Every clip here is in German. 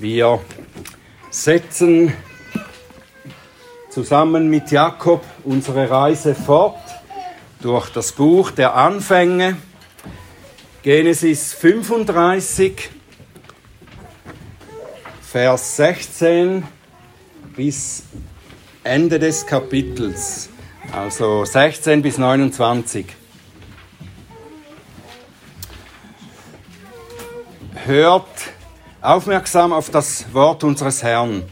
Wir setzen zusammen mit Jakob unsere Reise fort durch das Buch der Anfänge, Genesis 35, Vers 16 bis Ende des Kapitels, also 16 bis 29. Hört aufmerksam auf das Wort unseres Herrn.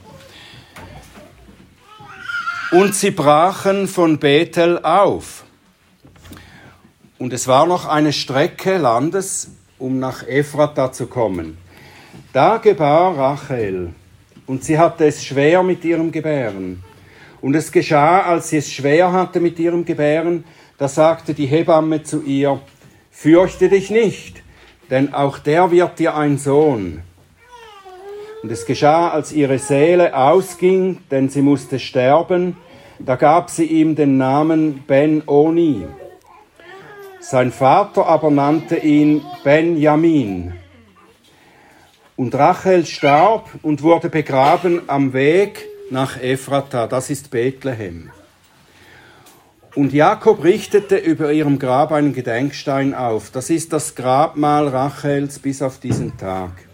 Und sie brachen von Bethel auf. Und es war noch eine Strecke Landes, um nach Ephrata zu kommen. Da gebar Rachel, und sie hatte es schwer mit ihrem Gebären. Und es geschah, als sie es schwer hatte mit ihrem Gebären, da sagte die Hebamme zu ihr, Fürchte dich nicht, denn auch der wird dir ein Sohn. Und es geschah, als ihre Seele ausging, denn sie musste sterben, da gab sie ihm den Namen Ben-Oni. Sein Vater aber nannte ihn Benjamin. Und Rachel starb und wurde begraben am Weg nach Ephrata, das ist Bethlehem. Und Jakob richtete über ihrem Grab einen Gedenkstein auf. Das ist das Grabmal Rachels bis auf diesen Tag.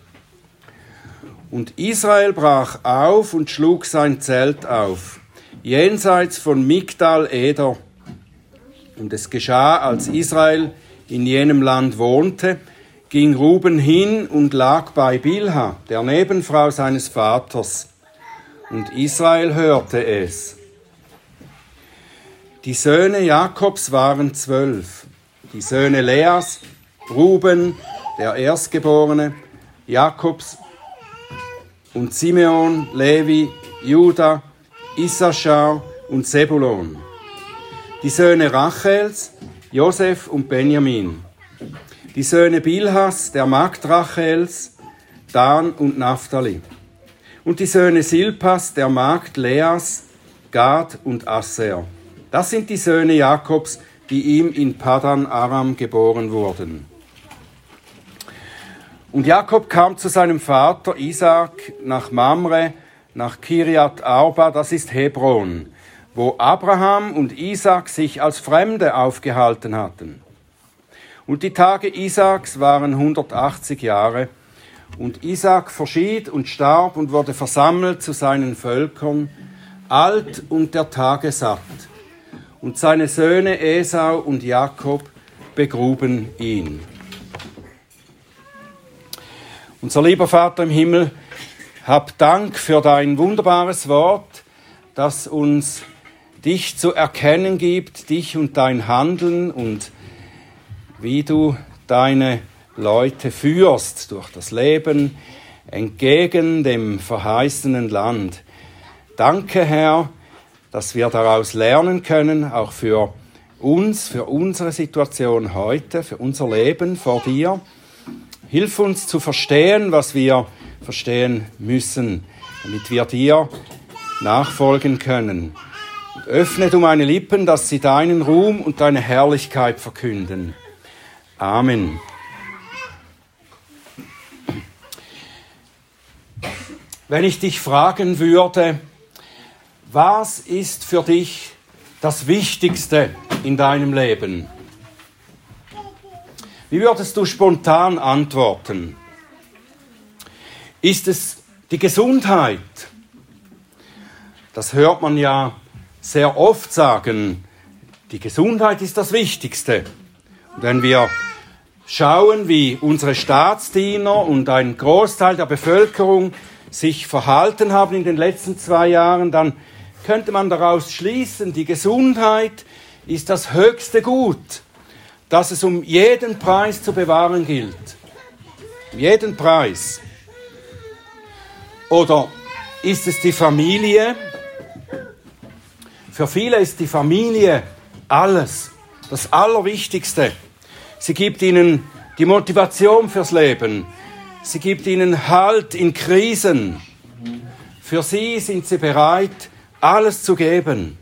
Und Israel brach auf und schlug sein Zelt auf, jenseits von Migdal Eder. Und es geschah, als Israel in jenem Land wohnte, ging Ruben hin und lag bei Bilha, der Nebenfrau seines Vaters. Und Israel hörte es. Die Söhne Jakobs waren zwölf. Die Söhne Leas, Ruben, der Erstgeborene, Jakobs und Simeon, Levi, Juda, Issachar und Sebulon. Die Söhne Rachels, Josef und Benjamin. Die Söhne Bilhas, der Magd Rachels, Dan und Naphtali. Und die Söhne Silpas, der Magd Leas, Gad und Asser. Das sind die Söhne Jakobs, die ihm in Padan Aram geboren wurden. Und Jakob kam zu seinem Vater Isaac nach Mamre, nach Kiriat Arba, das ist Hebron, wo Abraham und Isaac sich als Fremde aufgehalten hatten. Und die Tage Isaaks waren 180 Jahre, und Isaac verschied und starb und wurde versammelt zu seinen Völkern, alt und der Tage satt. Und seine Söhne Esau und Jakob begruben ihn. Unser lieber Vater im Himmel, hab Dank für dein wunderbares Wort, das uns dich zu erkennen gibt, dich und dein Handeln und wie du deine Leute führst durch das Leben entgegen dem verheißenen Land. Danke, Herr, dass wir daraus lernen können, auch für uns, für unsere Situation heute, für unser Leben vor dir. Hilf uns zu verstehen, was wir verstehen müssen, damit wir dir nachfolgen können. Und öffne du meine Lippen, dass sie deinen Ruhm und deine Herrlichkeit verkünden. Amen. Wenn ich dich fragen würde, was ist für dich das Wichtigste in deinem Leben? Wie würdest du spontan antworten? Ist es die Gesundheit? Das hört man ja sehr oft sagen. Die Gesundheit ist das Wichtigste. Und wenn wir schauen, wie unsere Staatsdiener und ein Großteil der Bevölkerung sich verhalten haben in den letzten zwei Jahren, dann könnte man daraus schließen, die Gesundheit ist das höchste Gut das es um jeden Preis zu bewahren gilt. Um jeden Preis. Oder ist es die Familie? Für viele ist die Familie alles, das Allerwichtigste. Sie gibt ihnen die Motivation fürs Leben. Sie gibt ihnen Halt in Krisen. Für sie sind sie bereit, alles zu geben.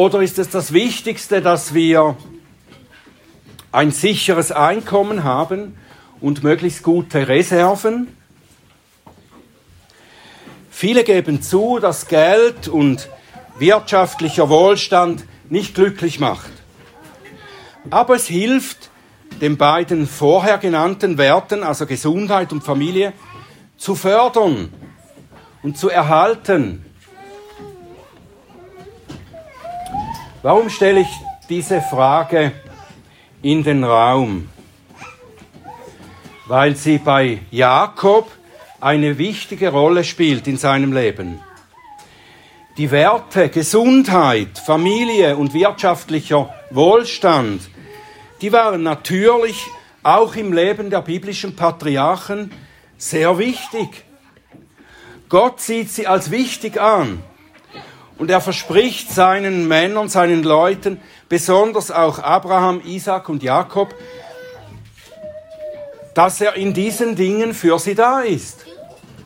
Oder ist es das Wichtigste, dass wir ein sicheres Einkommen haben und möglichst gute Reserven. Viele geben zu, dass Geld und wirtschaftlicher Wohlstand nicht glücklich macht. Aber es hilft, den beiden vorher genannten Werten, also Gesundheit und Familie, zu fördern und zu erhalten. Warum stelle ich diese Frage in den Raum? Weil sie bei Jakob eine wichtige Rolle spielt in seinem Leben. Die Werte Gesundheit, Familie und wirtschaftlicher Wohlstand, die waren natürlich auch im Leben der biblischen Patriarchen sehr wichtig. Gott sieht sie als wichtig an. Und er verspricht seinen Männern, seinen Leuten, besonders auch Abraham, Isaac und Jakob, dass er in diesen Dingen für sie da ist.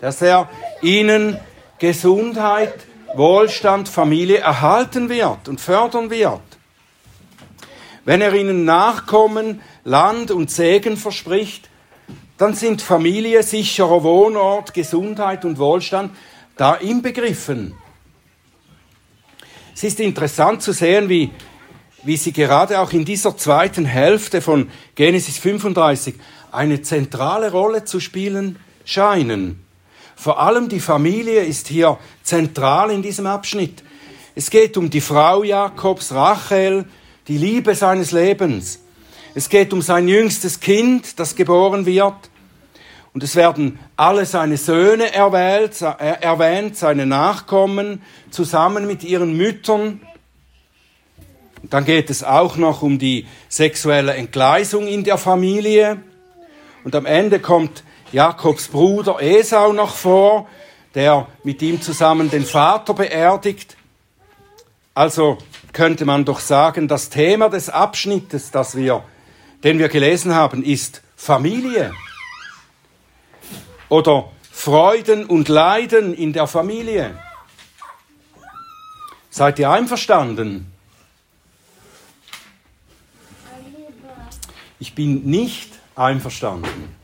Dass er ihnen Gesundheit, Wohlstand, Familie erhalten wird und fördern wird. Wenn er ihnen Nachkommen, Land und Segen verspricht, dann sind Familie, sicherer Wohnort, Gesundheit und Wohlstand da inbegriffen. Es ist interessant zu sehen, wie, wie sie gerade auch in dieser zweiten Hälfte von Genesis 35 eine zentrale Rolle zu spielen scheinen. Vor allem die Familie ist hier zentral in diesem Abschnitt. Es geht um die Frau Jakobs, Rachel, die Liebe seines Lebens. Es geht um sein jüngstes Kind, das geboren wird. Und es werden alle seine Söhne erwählt, äh, erwähnt, seine Nachkommen, zusammen mit ihren Müttern. Und dann geht es auch noch um die sexuelle Entgleisung in der Familie. Und am Ende kommt Jakobs Bruder Esau noch vor, der mit ihm zusammen den Vater beerdigt. Also könnte man doch sagen, das Thema des Abschnittes, das wir, den wir gelesen haben, ist Familie. Oder Freuden und Leiden in der Familie. Seid ihr einverstanden? Ich bin nicht einverstanden.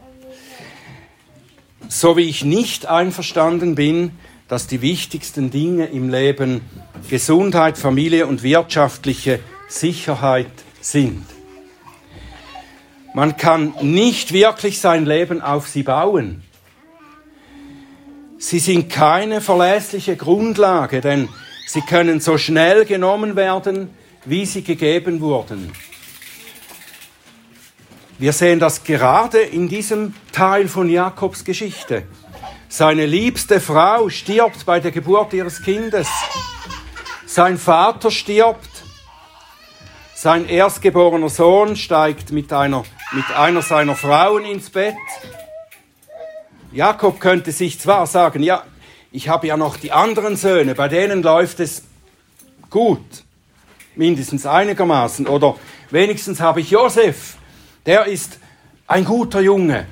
So wie ich nicht einverstanden bin, dass die wichtigsten Dinge im Leben Gesundheit, Familie und wirtschaftliche Sicherheit sind. Man kann nicht wirklich sein Leben auf sie bauen. Sie sind keine verlässliche Grundlage, denn sie können so schnell genommen werden, wie sie gegeben wurden. Wir sehen das gerade in diesem Teil von Jakobs Geschichte. Seine liebste Frau stirbt bei der Geburt ihres Kindes. Sein Vater stirbt. Sein erstgeborener Sohn steigt mit einer, mit einer seiner Frauen ins Bett. Jakob könnte sich zwar sagen, ja, ich habe ja noch die anderen Söhne, bei denen läuft es gut, mindestens einigermaßen, oder wenigstens habe ich Josef, der ist ein guter Junge.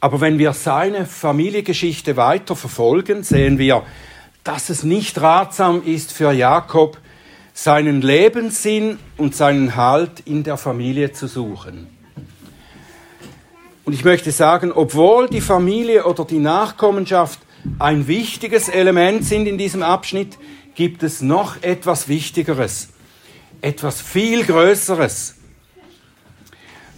Aber wenn wir seine Familiengeschichte weiter verfolgen, sehen wir, dass es nicht ratsam ist für Jakob, seinen Lebenssinn und seinen Halt in der Familie zu suchen. Und ich möchte sagen, obwohl die Familie oder die Nachkommenschaft ein wichtiges Element sind in diesem Abschnitt, gibt es noch etwas Wichtigeres, etwas viel Größeres.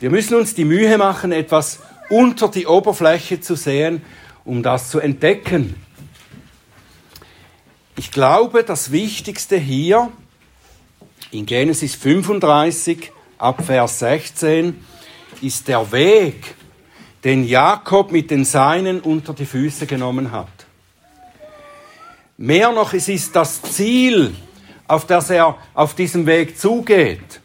Wir müssen uns die Mühe machen, etwas unter die Oberfläche zu sehen, um das zu entdecken. Ich glaube, das Wichtigste hier in Genesis 35 ab Vers 16 ist der Weg, den Jakob mit den Seinen unter die Füße genommen hat. Mehr noch, es ist das Ziel, auf das er auf diesem Weg zugeht.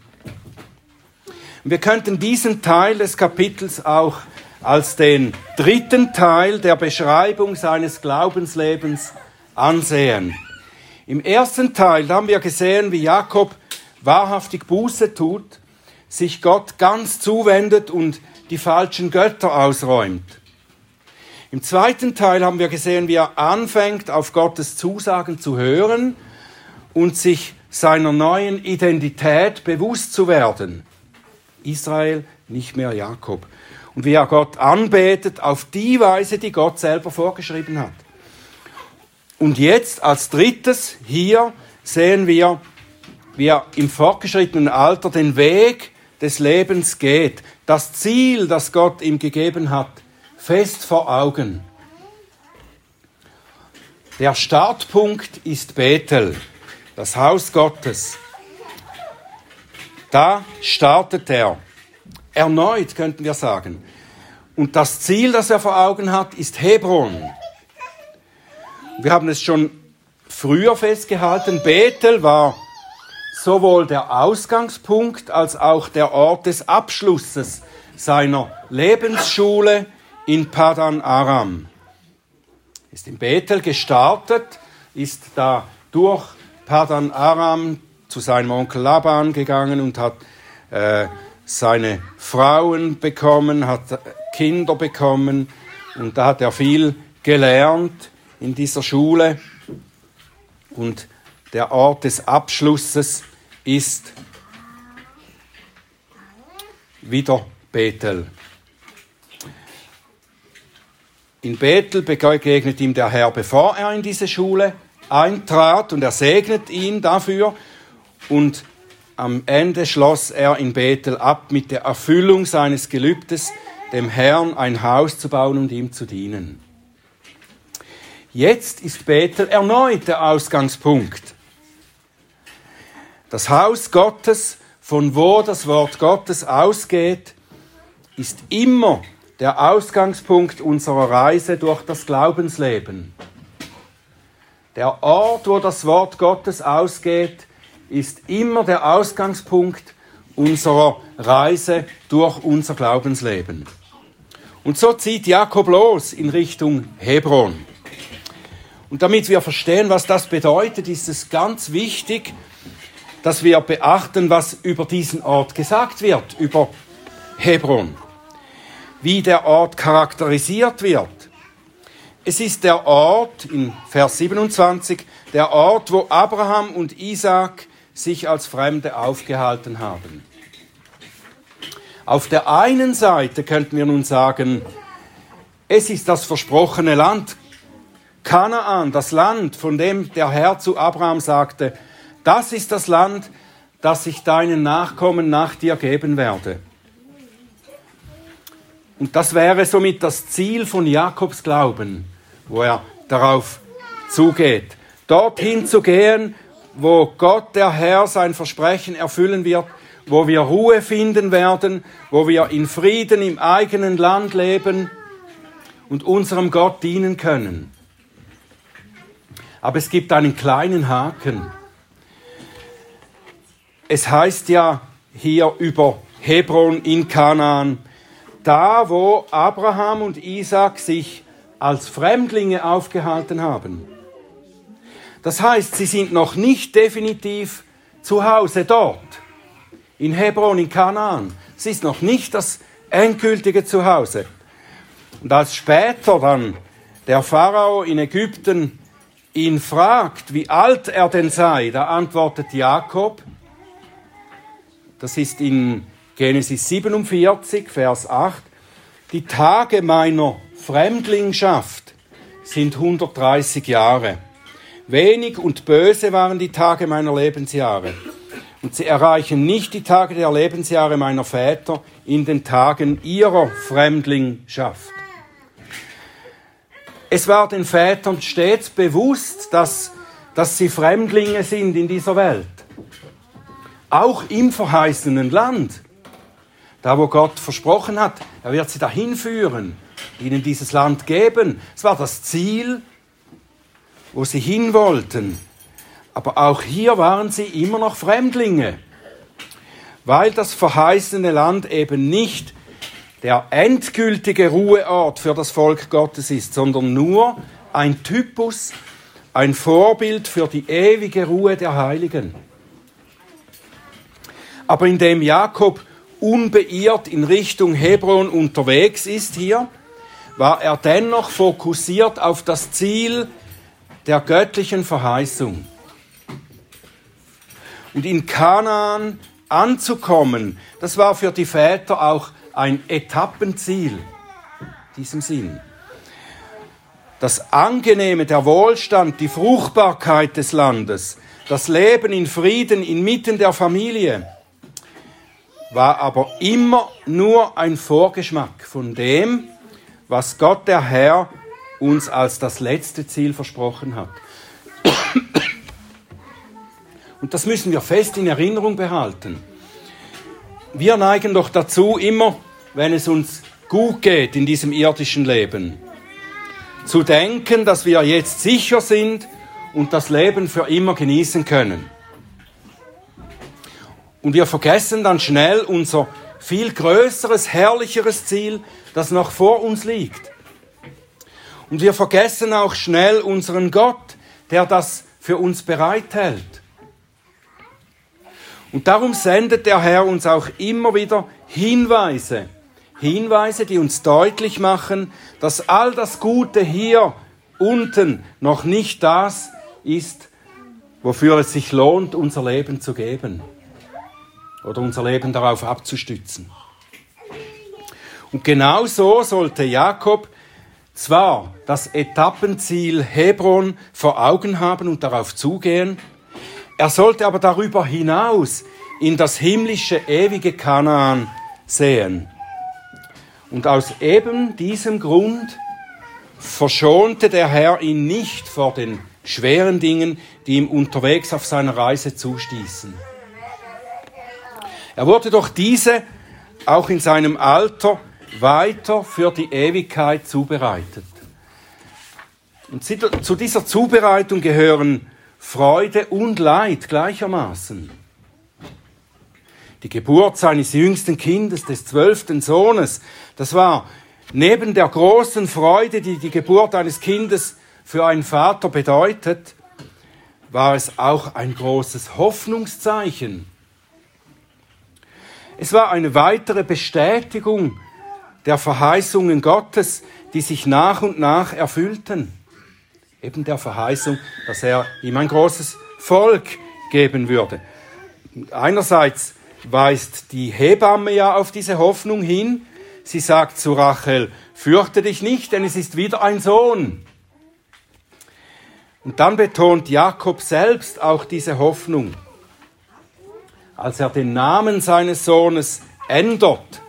Wir könnten diesen Teil des Kapitels auch als den dritten Teil der Beschreibung seines Glaubenslebens ansehen. Im ersten Teil haben wir gesehen, wie Jakob wahrhaftig Buße tut, sich Gott ganz zuwendet und die falschen Götter ausräumt. Im zweiten Teil haben wir gesehen, wie er anfängt, auf Gottes Zusagen zu hören und sich seiner neuen Identität bewusst zu werden. Israel, nicht mehr Jakob. Und wie er Gott anbetet auf die Weise, die Gott selber vorgeschrieben hat. Und jetzt als drittes hier sehen wir, wie er im fortgeschrittenen Alter den Weg des Lebens geht, das Ziel, das Gott ihm gegeben hat, fest vor Augen. Der Startpunkt ist Bethel, das Haus Gottes. Da startet er. Erneut könnten wir sagen. Und das Ziel, das er vor Augen hat, ist Hebron. Wir haben es schon früher festgehalten. Bethel war sowohl der Ausgangspunkt als auch der Ort des Abschlusses seiner Lebensschule in Padan Aram. Ist in Bethel gestartet, ist da durch Padan Aram zu seinem Onkel Laban gegangen und hat äh, seine Frauen bekommen, hat Kinder bekommen und da hat er viel gelernt in dieser Schule und der Ort des Abschlusses ist wieder Bethel. In Bethel begegnet ihm der Herr, bevor er in diese Schule eintrat und er segnet ihn dafür und am Ende schloss er in Bethel ab mit der Erfüllung seines Gelübdes, dem Herrn ein Haus zu bauen und ihm zu dienen. Jetzt ist Bethel erneut der Ausgangspunkt. Das Haus Gottes, von wo das Wort Gottes ausgeht, ist immer der Ausgangspunkt unserer Reise durch das Glaubensleben. Der Ort, wo das Wort Gottes ausgeht, ist immer der Ausgangspunkt unserer Reise durch unser Glaubensleben. Und so zieht Jakob los in Richtung Hebron. Und damit wir verstehen, was das bedeutet, ist es ganz wichtig, dass wir beachten, was über diesen Ort gesagt wird, über Hebron. Wie der Ort charakterisiert wird. Es ist der Ort, in Vers 27, der Ort, wo Abraham und Isaac sich als Fremde aufgehalten haben. Auf der einen Seite könnten wir nun sagen, es ist das versprochene Land, Kanaan, das Land, von dem der Herr zu Abraham sagte, das ist das Land, das ich deinen Nachkommen nach dir geben werde. Und das wäre somit das Ziel von Jakobs Glauben, wo er darauf zugeht. Dorthin zu gehen, wo Gott, der Herr, sein Versprechen erfüllen wird, wo wir Ruhe finden werden, wo wir in Frieden im eigenen Land leben und unserem Gott dienen können. Aber es gibt einen kleinen Haken. Es heißt ja hier über Hebron in Kanaan, da wo Abraham und Isaac sich als Fremdlinge aufgehalten haben. Das heißt, sie sind noch nicht definitiv zu Hause dort, in Hebron, in Kanaan. Es ist noch nicht das endgültige Zuhause. Und als später dann der Pharao in Ägypten ihn fragt, wie alt er denn sei, da antwortet Jakob, das ist in Genesis 47, Vers 8, die Tage meiner Fremdlingschaft sind 130 Jahre. Wenig und böse waren die Tage meiner Lebensjahre. Und sie erreichen nicht die Tage der Lebensjahre meiner Väter in den Tagen ihrer Fremdlingschaft. Es war den Vätern stets bewusst, dass, dass sie Fremdlinge sind in dieser Welt. Auch im verheißenen Land. Da, wo Gott versprochen hat, er wird sie dahin führen, ihnen dieses Land geben. Es war das Ziel wo sie hin wollten. Aber auch hier waren sie immer noch Fremdlinge, weil das verheißene Land eben nicht der endgültige Ruheort für das Volk Gottes ist, sondern nur ein Typus, ein Vorbild für die ewige Ruhe der Heiligen. Aber indem Jakob unbeirrt in Richtung Hebron unterwegs ist hier, war er dennoch fokussiert auf das Ziel der göttlichen Verheißung. Und in Kanaan anzukommen, das war für die Väter auch ein Etappenziel, diesem Sinn. Das Angenehme, der Wohlstand, die Fruchtbarkeit des Landes, das Leben in Frieden inmitten der Familie, war aber immer nur ein Vorgeschmack von dem, was Gott der Herr uns als das letzte Ziel versprochen hat. Und das müssen wir fest in Erinnerung behalten. Wir neigen doch dazu, immer, wenn es uns gut geht in diesem irdischen Leben, zu denken, dass wir jetzt sicher sind und das Leben für immer genießen können. Und wir vergessen dann schnell unser viel größeres, herrlicheres Ziel, das noch vor uns liegt. Und wir vergessen auch schnell unseren Gott, der das für uns bereithält. Und darum sendet der Herr uns auch immer wieder Hinweise, Hinweise, die uns deutlich machen, dass all das Gute hier unten noch nicht das ist, wofür es sich lohnt, unser Leben zu geben oder unser Leben darauf abzustützen. Und genau so sollte Jakob zwar das Etappenziel Hebron vor Augen haben und darauf zugehen, er sollte aber darüber hinaus in das himmlische, ewige Kanaan sehen. Und aus eben diesem Grund verschonte der Herr ihn nicht vor den schweren Dingen, die ihm unterwegs auf seiner Reise zustießen. Er wurde durch diese auch in seinem Alter weiter für die Ewigkeit zubereitet. Und zu dieser Zubereitung gehören Freude und Leid gleichermaßen. Die Geburt seines jüngsten Kindes, des zwölften Sohnes, das war neben der großen Freude, die die Geburt eines Kindes für einen Vater bedeutet, war es auch ein großes Hoffnungszeichen es war eine weitere Bestätigung der Verheißungen Gottes, die sich nach und nach erfüllten. Eben der Verheißung, dass er ihm ein großes Volk geben würde. Einerseits weist die Hebamme ja auf diese Hoffnung hin. Sie sagt zu Rachel, fürchte dich nicht, denn es ist wieder ein Sohn. Und dann betont Jakob selbst auch diese Hoffnung als er den Namen seines Sohnes ändert,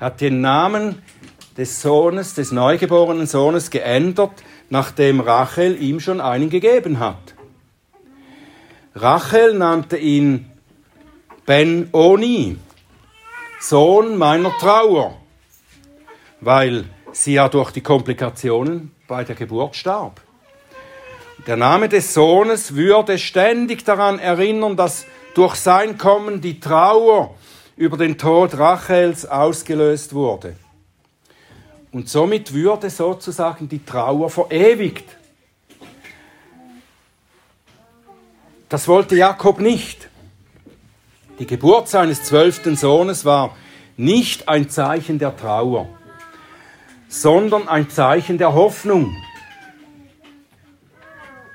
hat den Namen des Sohnes, des neugeborenen Sohnes geändert, nachdem Rachel ihm schon einen gegeben hat. Rachel nannte ihn Ben-Oni, Sohn meiner Trauer, weil sie ja durch die Komplikationen bei der Geburt starb. Der Name des Sohnes würde ständig daran erinnern, dass durch sein Kommen die Trauer über den Tod Rachels ausgelöst wurde. Und somit würde sozusagen die Trauer verewigt. Das wollte Jakob nicht. Die Geburt seines zwölften Sohnes war nicht ein Zeichen der Trauer, sondern ein Zeichen der Hoffnung.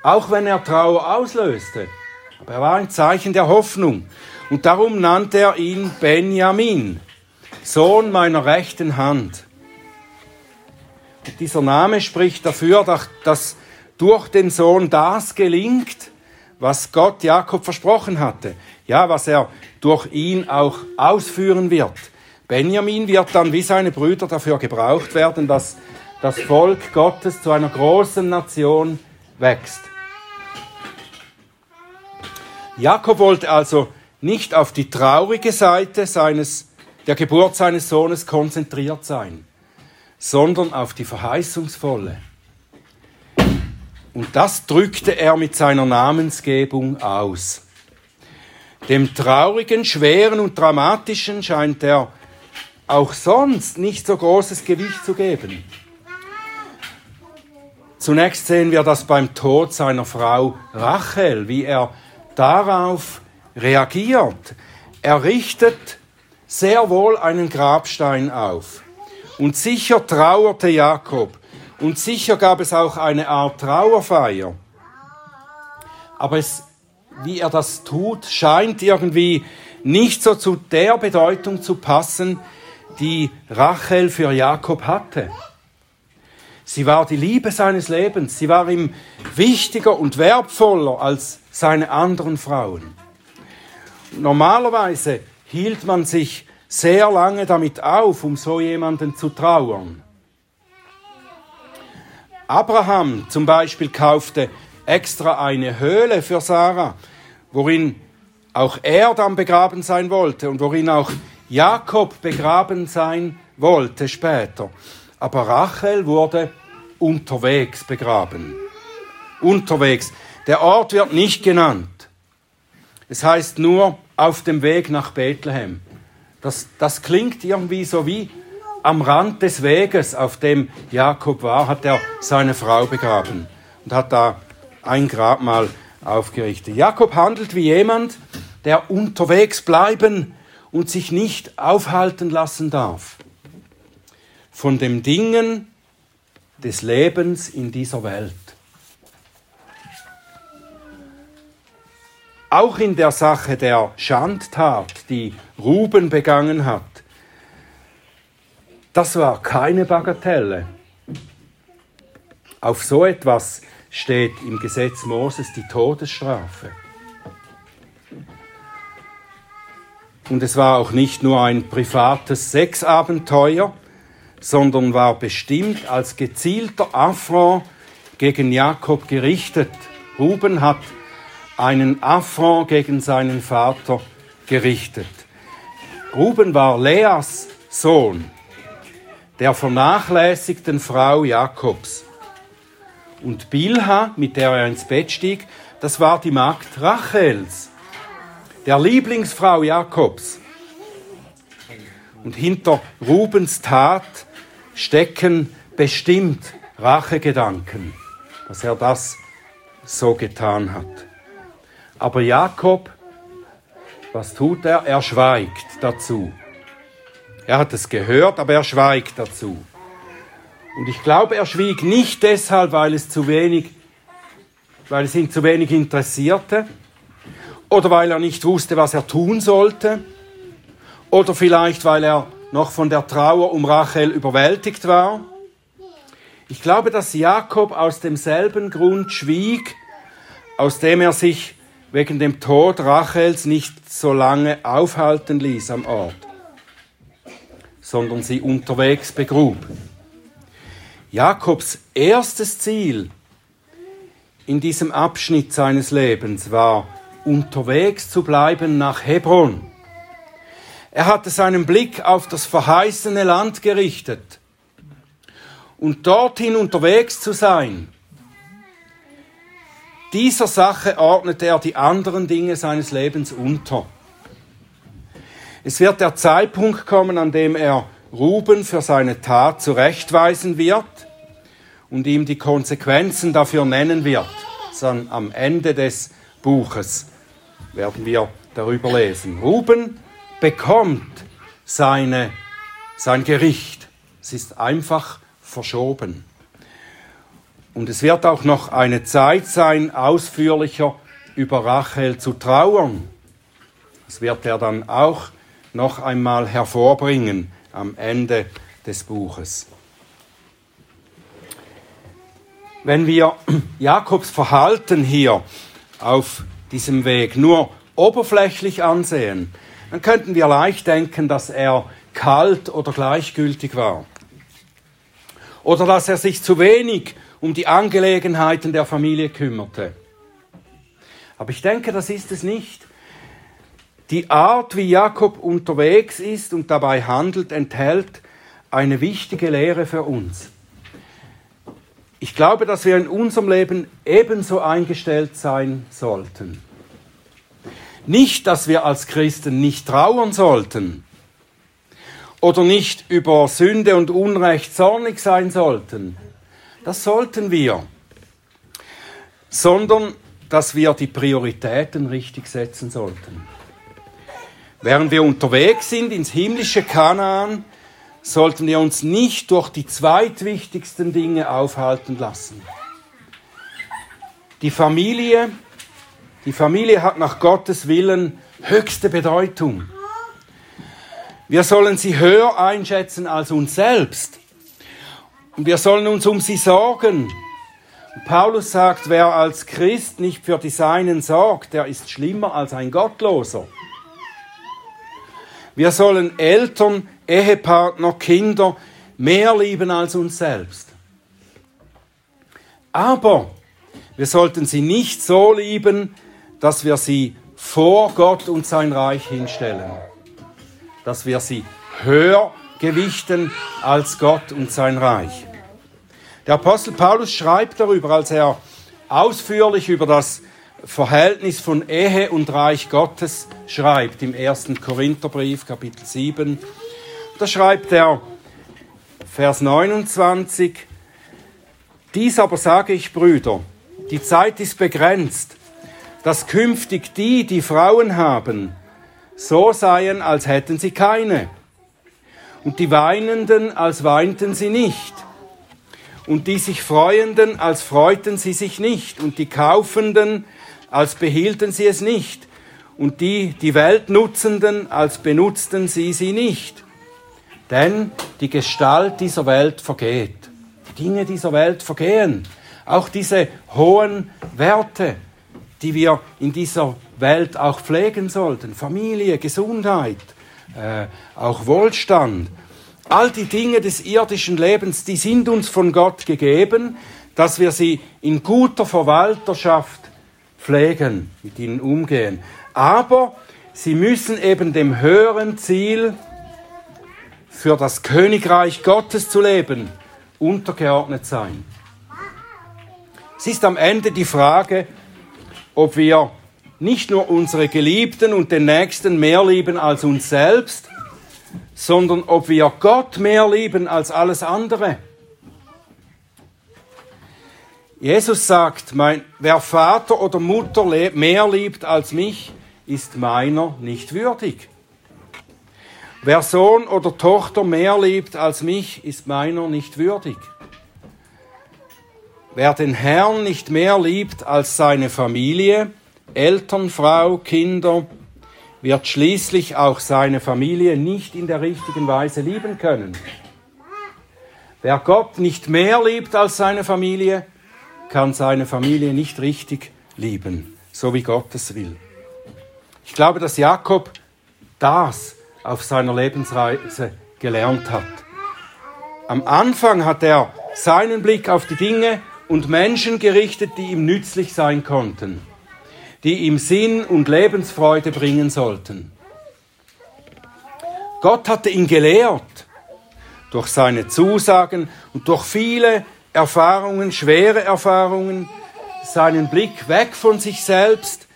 Auch wenn er Trauer auslöste, aber er war ein Zeichen der Hoffnung. Und darum nannte er ihn Benjamin, Sohn meiner rechten Hand. Und dieser Name spricht dafür, dass durch den Sohn das gelingt, was Gott Jakob versprochen hatte. Ja, was er durch ihn auch ausführen wird. Benjamin wird dann wie seine Brüder dafür gebraucht werden, dass das Volk Gottes zu einer großen Nation wächst. Jakob wollte also nicht auf die traurige Seite seines, der Geburt seines Sohnes konzentriert sein, sondern auf die verheißungsvolle. Und das drückte er mit seiner Namensgebung aus. Dem traurigen, schweren und dramatischen scheint er auch sonst nicht so großes Gewicht zu geben. Zunächst sehen wir das beim Tod seiner Frau Rachel, wie er darauf reagiert. Er richtet sehr wohl einen Grabstein auf. Und sicher trauerte Jakob. Und sicher gab es auch eine Art Trauerfeier. Aber es, wie er das tut, scheint irgendwie nicht so zu der Bedeutung zu passen, die Rachel für Jakob hatte. Sie war die Liebe seines Lebens. Sie war ihm wichtiger und wertvoller als seine anderen Frauen. Normalerweise hielt man sich sehr lange damit auf, um so jemanden zu trauern. Abraham zum Beispiel kaufte extra eine Höhle für Sarah, worin auch er dann begraben sein wollte und worin auch Jakob begraben sein wollte später. Aber Rachel wurde unterwegs begraben. Unterwegs. Der Ort wird nicht genannt. Es heißt nur auf dem Weg nach Bethlehem. Das, das klingt irgendwie so wie am Rand des Weges, auf dem Jakob war, hat er seine Frau begraben und hat da ein Grabmal aufgerichtet. Jakob handelt wie jemand, der unterwegs bleiben und sich nicht aufhalten lassen darf von den Dingen des Lebens in dieser Welt. Auch in der Sache der Schandtat, die Ruben begangen hat, das war keine Bagatelle. Auf so etwas steht im Gesetz Moses die Todesstrafe. Und es war auch nicht nur ein privates Sexabenteuer, sondern war bestimmt als gezielter Affront gegen Jakob gerichtet. Ruben hat einen Affront gegen seinen Vater gerichtet. Ruben war Leas Sohn, der vernachlässigten Frau Jakobs. Und Bilha, mit der er ins Bett stieg, das war die Magd Rachels, der Lieblingsfrau Jakobs. Und hinter Rubens Tat stecken bestimmt Rachegedanken, dass er das so getan hat. Aber Jakob, was tut er? Er schweigt dazu. Er hat es gehört, aber er schweigt dazu. Und ich glaube, er schwieg nicht deshalb, weil es zu wenig, weil es ihn zu wenig interessierte, oder weil er nicht wusste, was er tun sollte, oder vielleicht, weil er noch von der Trauer um Rachel überwältigt war. Ich glaube, dass Jakob aus demselben Grund schwieg, aus dem er sich wegen dem Tod Rachels nicht so lange aufhalten ließ am Ort, sondern sie unterwegs begrub. Jakobs erstes Ziel in diesem Abschnitt seines Lebens war, unterwegs zu bleiben nach Hebron. Er hatte seinen Blick auf das verheißene Land gerichtet und dorthin unterwegs zu sein. Dieser Sache ordnete er die anderen Dinge seines Lebens unter. Es wird der Zeitpunkt kommen, an dem er Ruben für seine Tat zurechtweisen wird und ihm die Konsequenzen dafür nennen wird. Dann am Ende des Buches werden wir darüber lesen. Ruben bekommt seine, sein Gericht. Es ist einfach verschoben. Und es wird auch noch eine Zeit sein, ausführlicher über Rachel zu trauern. Das wird er dann auch noch einmal hervorbringen am Ende des Buches. Wenn wir Jakobs Verhalten hier auf diesem Weg nur oberflächlich ansehen, dann könnten wir leicht denken, dass er kalt oder gleichgültig war. Oder dass er sich zu wenig um die Angelegenheiten der Familie kümmerte. Aber ich denke, das ist es nicht. Die Art, wie Jakob unterwegs ist und dabei handelt, enthält eine wichtige Lehre für uns. Ich glaube, dass wir in unserem Leben ebenso eingestellt sein sollten. Nicht, dass wir als Christen nicht trauern sollten oder nicht über Sünde und Unrecht zornig sein sollten. Das sollten wir. Sondern, dass wir die Prioritäten richtig setzen sollten. Während wir unterwegs sind ins himmlische Kanaan, sollten wir uns nicht durch die zweitwichtigsten Dinge aufhalten lassen. Die Familie die Familie hat nach Gottes Willen höchste Bedeutung. Wir sollen sie höher einschätzen als uns selbst. Und wir sollen uns um sie sorgen. Paulus sagt, wer als Christ nicht für die Seinen sorgt, der ist schlimmer als ein Gottloser. Wir sollen Eltern, Ehepartner, Kinder mehr lieben als uns selbst. Aber wir sollten sie nicht so lieben, dass wir sie vor Gott und sein Reich hinstellen. Dass wir sie höher gewichten als Gott und sein Reich. Der Apostel Paulus schreibt darüber, als er ausführlich über das Verhältnis von Ehe und Reich Gottes schreibt im ersten Korintherbrief, Kapitel 7. Da schreibt er, Vers 29, dies aber sage ich, Brüder, die Zeit ist begrenzt, dass künftig die, die Frauen haben, so seien, als hätten sie keine, und die Weinenden, als weinten sie nicht, und die sich Freuenden, als freuten sie sich nicht, und die Kaufenden, als behielten sie es nicht, und die die Welt als benutzten sie sie nicht. Denn die Gestalt dieser Welt vergeht. Die Dinge dieser Welt vergehen. Auch diese hohen Werte, die wir in dieser Welt auch pflegen sollten. Familie, Gesundheit, äh, auch Wohlstand. All die Dinge des irdischen Lebens, die sind uns von Gott gegeben, dass wir sie in guter Verwalterschaft pflegen, mit ihnen umgehen. Aber sie müssen eben dem höheren Ziel, für das Königreich Gottes zu leben, untergeordnet sein. Es ist am Ende die Frage, ob wir nicht nur unsere Geliebten und den Nächsten mehr lieben als uns selbst, sondern ob wir Gott mehr lieben als alles andere. Jesus sagt, mein, wer Vater oder Mutter mehr liebt als mich, ist meiner nicht würdig. Wer Sohn oder Tochter mehr liebt als mich, ist meiner nicht würdig. Wer den Herrn nicht mehr liebt als seine Familie, Eltern, Frau, Kinder, wird schließlich auch seine Familie nicht in der richtigen Weise lieben können. Wer Gott nicht mehr liebt als seine Familie, kann seine Familie nicht richtig lieben, so wie Gott es will. Ich glaube, dass Jakob das auf seiner Lebensreise gelernt hat. Am Anfang hat er seinen Blick auf die Dinge und Menschen gerichtet, die ihm nützlich sein konnten, die ihm Sinn und Lebensfreude bringen sollten. Gott hatte ihn gelehrt durch seine Zusagen und durch viele Erfahrungen, schwere Erfahrungen, seinen Blick weg von sich selbst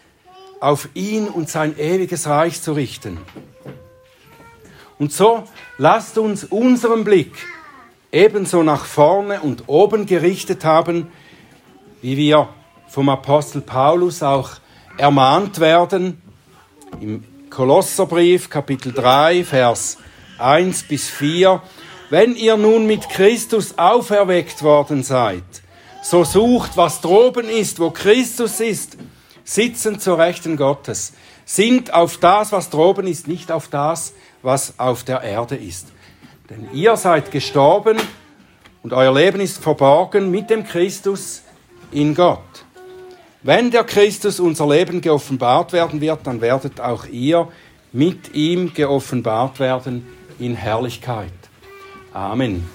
auf ihn und sein ewiges Reich zu richten. Und so lasst uns unseren Blick ebenso nach vorne und oben gerichtet haben, wie wir vom Apostel Paulus auch ermahnt werden im Kolosserbrief Kapitel 3 Vers 1 bis 4 wenn ihr nun mit Christus auferweckt worden seid, so sucht, was droben ist, wo Christus ist, sitzen zur Rechten Gottes. Sind auf das, was droben ist, nicht auf das, was auf der Erde ist. Denn ihr seid gestorben und euer Leben ist verborgen mit dem Christus in Gott. Wenn der Christus unser Leben geoffenbart werden wird, dann werdet auch ihr mit ihm geoffenbart werden in Herrlichkeit. Amen.